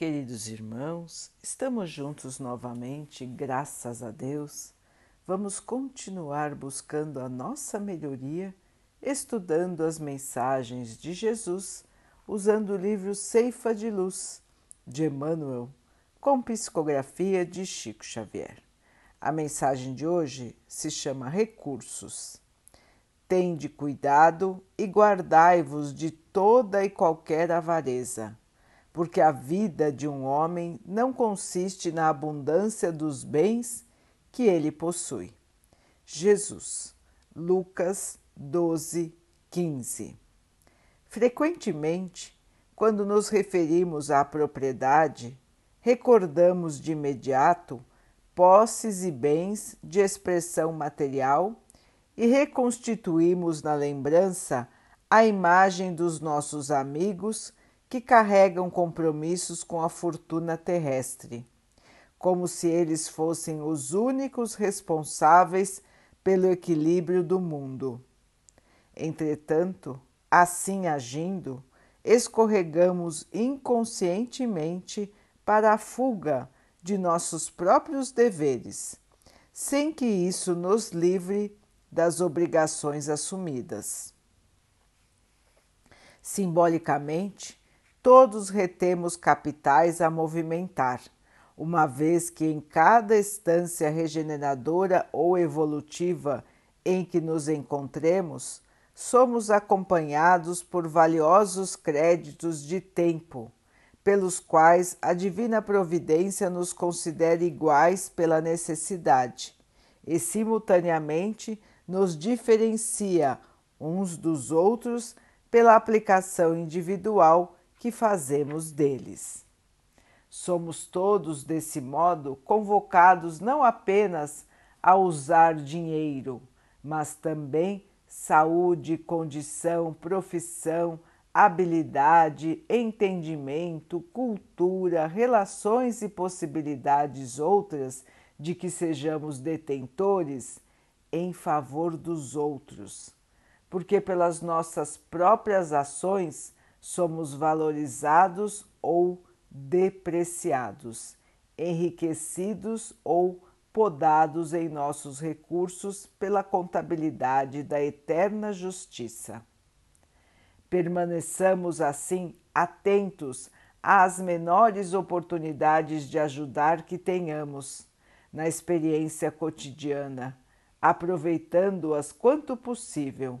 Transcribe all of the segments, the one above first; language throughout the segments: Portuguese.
Queridos irmãos, estamos juntos novamente, graças a Deus. Vamos continuar buscando a nossa melhoria, estudando as mensagens de Jesus, usando o livro Ceifa de Luz, de Emmanuel, com psicografia de Chico Xavier. A mensagem de hoje se chama Recursos. Tende cuidado e guardai-vos de toda e qualquer avareza porque a vida de um homem não consiste na abundância dos bens que ele possui. Jesus, Lucas 12, 15. Frequentemente, quando nos referimos à propriedade, recordamos de imediato posses e bens de expressão material e reconstituímos na lembrança a imagem dos nossos amigos que carregam compromissos com a fortuna terrestre, como se eles fossem os únicos responsáveis pelo equilíbrio do mundo. Entretanto, assim agindo, escorregamos inconscientemente para a fuga de nossos próprios deveres, sem que isso nos livre das obrigações assumidas. Simbolicamente, todos retemos capitais a movimentar, uma vez que em cada estância regeneradora ou evolutiva em que nos encontremos, somos acompanhados por valiosos créditos de tempo, pelos quais a Divina Providência nos considera iguais pela necessidade e, simultaneamente, nos diferencia uns dos outros pela aplicação individual que fazemos deles. Somos todos, desse modo, convocados não apenas a usar dinheiro, mas também saúde, condição, profissão, habilidade, entendimento, cultura, relações e possibilidades outras de que sejamos detentores em favor dos outros, porque pelas nossas próprias ações somos valorizados ou depreciados, enriquecidos ou podados em nossos recursos pela contabilidade da eterna justiça. Permaneçamos assim atentos às menores oportunidades de ajudar que tenhamos na experiência cotidiana, aproveitando-as quanto possível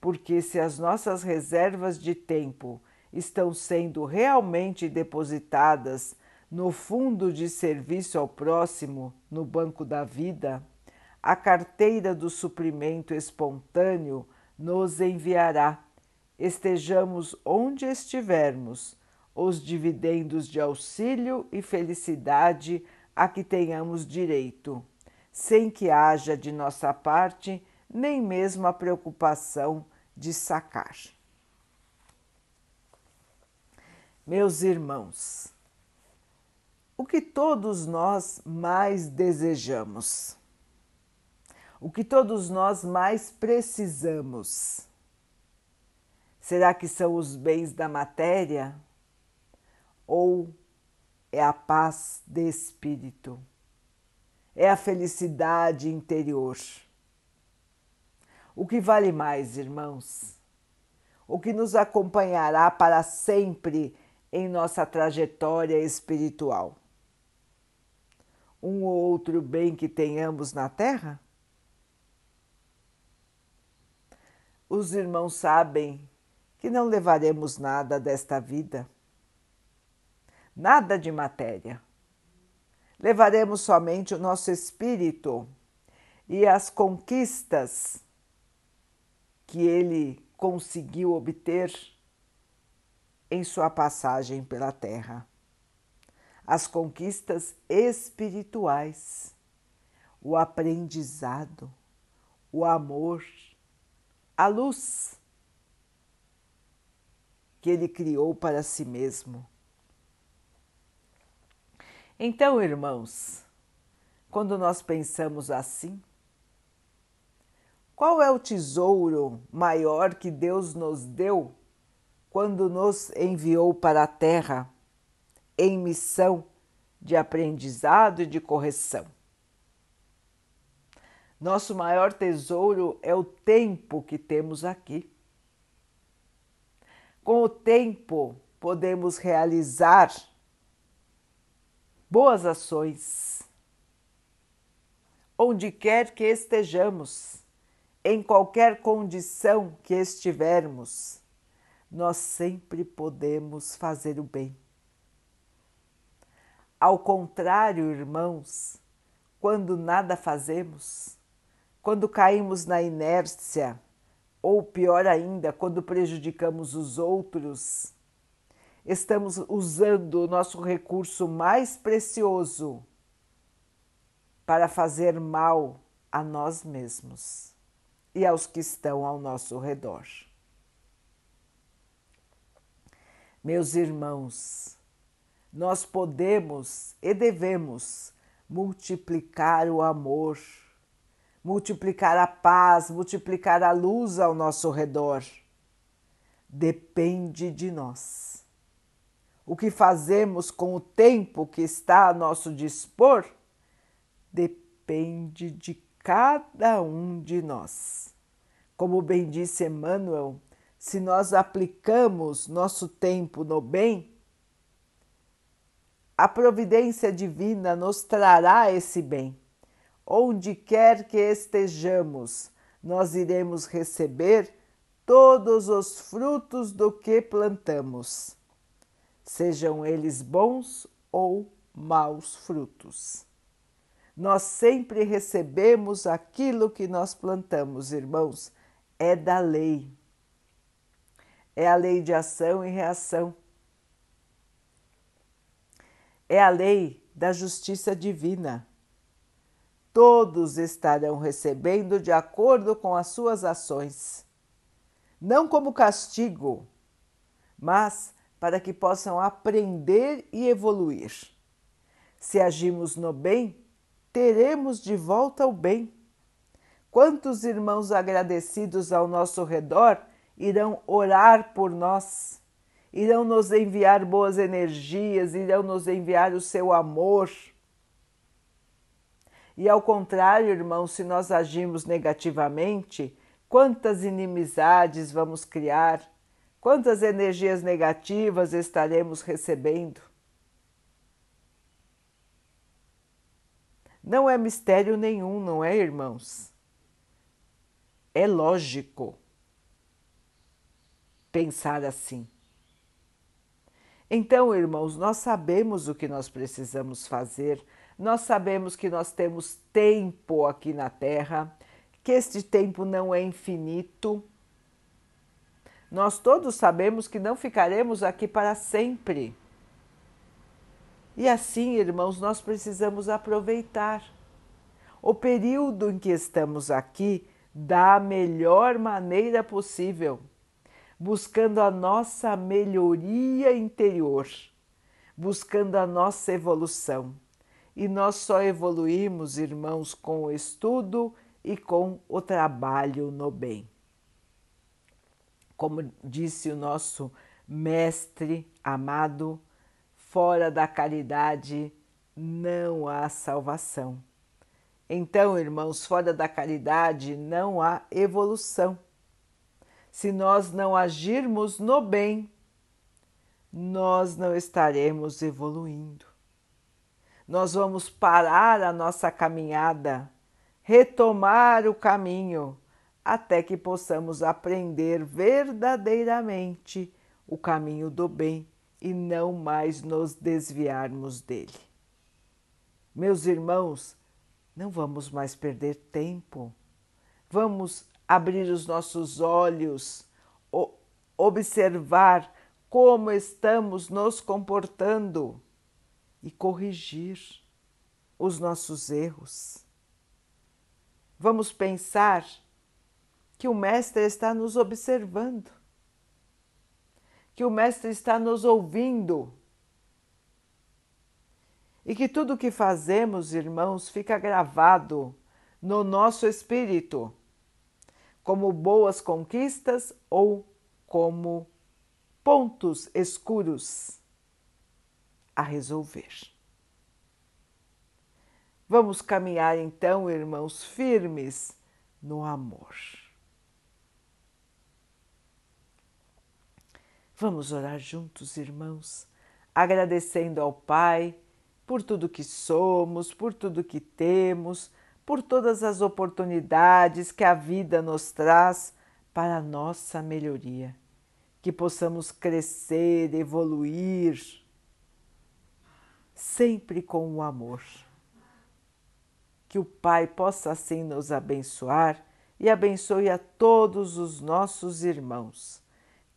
porque se as nossas reservas de tempo estão sendo realmente depositadas no fundo de serviço ao próximo, no banco da vida, a carteira do suprimento espontâneo nos enviará, estejamos onde estivermos, os dividendos de auxílio e felicidade a que tenhamos direito, sem que haja de nossa parte nem mesmo a preocupação de sacar. Meus irmãos, o que todos nós mais desejamos, o que todos nós mais precisamos, será que são os bens da matéria ou é a paz de espírito? É a felicidade interior? O que vale mais, irmãos? O que nos acompanhará para sempre em nossa trajetória espiritual? Um ou outro bem que tenhamos na Terra? Os irmãos sabem que não levaremos nada desta vida, nada de matéria. Levaremos somente o nosso espírito e as conquistas que ele conseguiu obter em sua passagem pela Terra. As conquistas espirituais, o aprendizado, o amor, a luz que ele criou para si mesmo. Então, irmãos, quando nós pensamos assim, qual é o tesouro maior que Deus nos deu quando nos enviou para a Terra em missão de aprendizado e de correção. Nosso maior tesouro é o tempo que temos aqui. Com o tempo, podemos realizar boas ações, onde quer que estejamos, em qualquer condição que estivermos, nós sempre podemos fazer o bem. Ao contrário, irmãos, quando nada fazemos, quando caímos na inércia, ou pior ainda, quando prejudicamos os outros, estamos usando o nosso recurso mais precioso para fazer mal a nós mesmos e aos que estão ao nosso redor. Meus irmãos, nós podemos e devemos multiplicar o amor multiplicar a paz, multiplicar a luz ao nosso redor. Depende de nós. O que fazemos com o tempo que está a nosso dispor depende de cada um de nós. Como bem disse Emmanuel, se nós aplicamos nosso tempo no bem, a providência divina nos trará esse bem onde quer que estejamos, nós iremos receber todos os frutos do que plantamos, sejam eles bons ou maus frutos. Nós sempre recebemos aquilo que nós plantamos, irmãos, é da lei. É a lei de ação e reação. É a lei da justiça divina todos estarão recebendo de acordo com as suas ações, não como castigo, mas para que possam aprender e evoluir. Se agimos no bem, teremos de volta o bem. Quantos irmãos agradecidos ao nosso redor irão orar por nós, irão nos enviar boas energias, irão nos enviar o seu amor e ao contrário, irmãos, se nós agimos negativamente, quantas inimizades vamos criar, quantas energias negativas estaremos recebendo. Não é mistério nenhum, não é, irmãos? É lógico pensar assim. Então, irmãos, nós sabemos o que nós precisamos fazer nós sabemos que nós temos tempo aqui na Terra, que este tempo não é infinito. Nós todos sabemos que não ficaremos aqui para sempre. E assim, irmãos, nós precisamos aproveitar o período em que estamos aqui da melhor maneira possível, buscando a nossa melhoria interior, buscando a nossa evolução e nós só evoluímos, irmãos, com o estudo e com o trabalho no bem. Como disse o nosso mestre amado, fora da caridade não há salvação. Então, irmãos, fora da caridade não há evolução. Se nós não agirmos no bem, nós não estaremos evoluindo nós vamos parar a nossa caminhada, retomar o caminho, até que possamos aprender verdadeiramente o caminho do bem e não mais nos desviarmos dele. Meus irmãos, não vamos mais perder tempo. Vamos abrir os nossos olhos, observar como estamos nos comportando e corrigir os nossos erros. Vamos pensar que o Mestre está nos observando, que o Mestre está nos ouvindo e que tudo o que fazemos, irmãos, fica gravado no nosso espírito, como boas conquistas ou como pontos escuros a resolver. Vamos caminhar então, irmãos, firmes no amor. Vamos orar juntos, irmãos, agradecendo ao Pai por tudo que somos, por tudo que temos, por todas as oportunidades que a vida nos traz para a nossa melhoria. Que possamos crescer, evoluir, sempre com o amor. Que o Pai possa assim nos abençoar e abençoe a todos os nossos irmãos.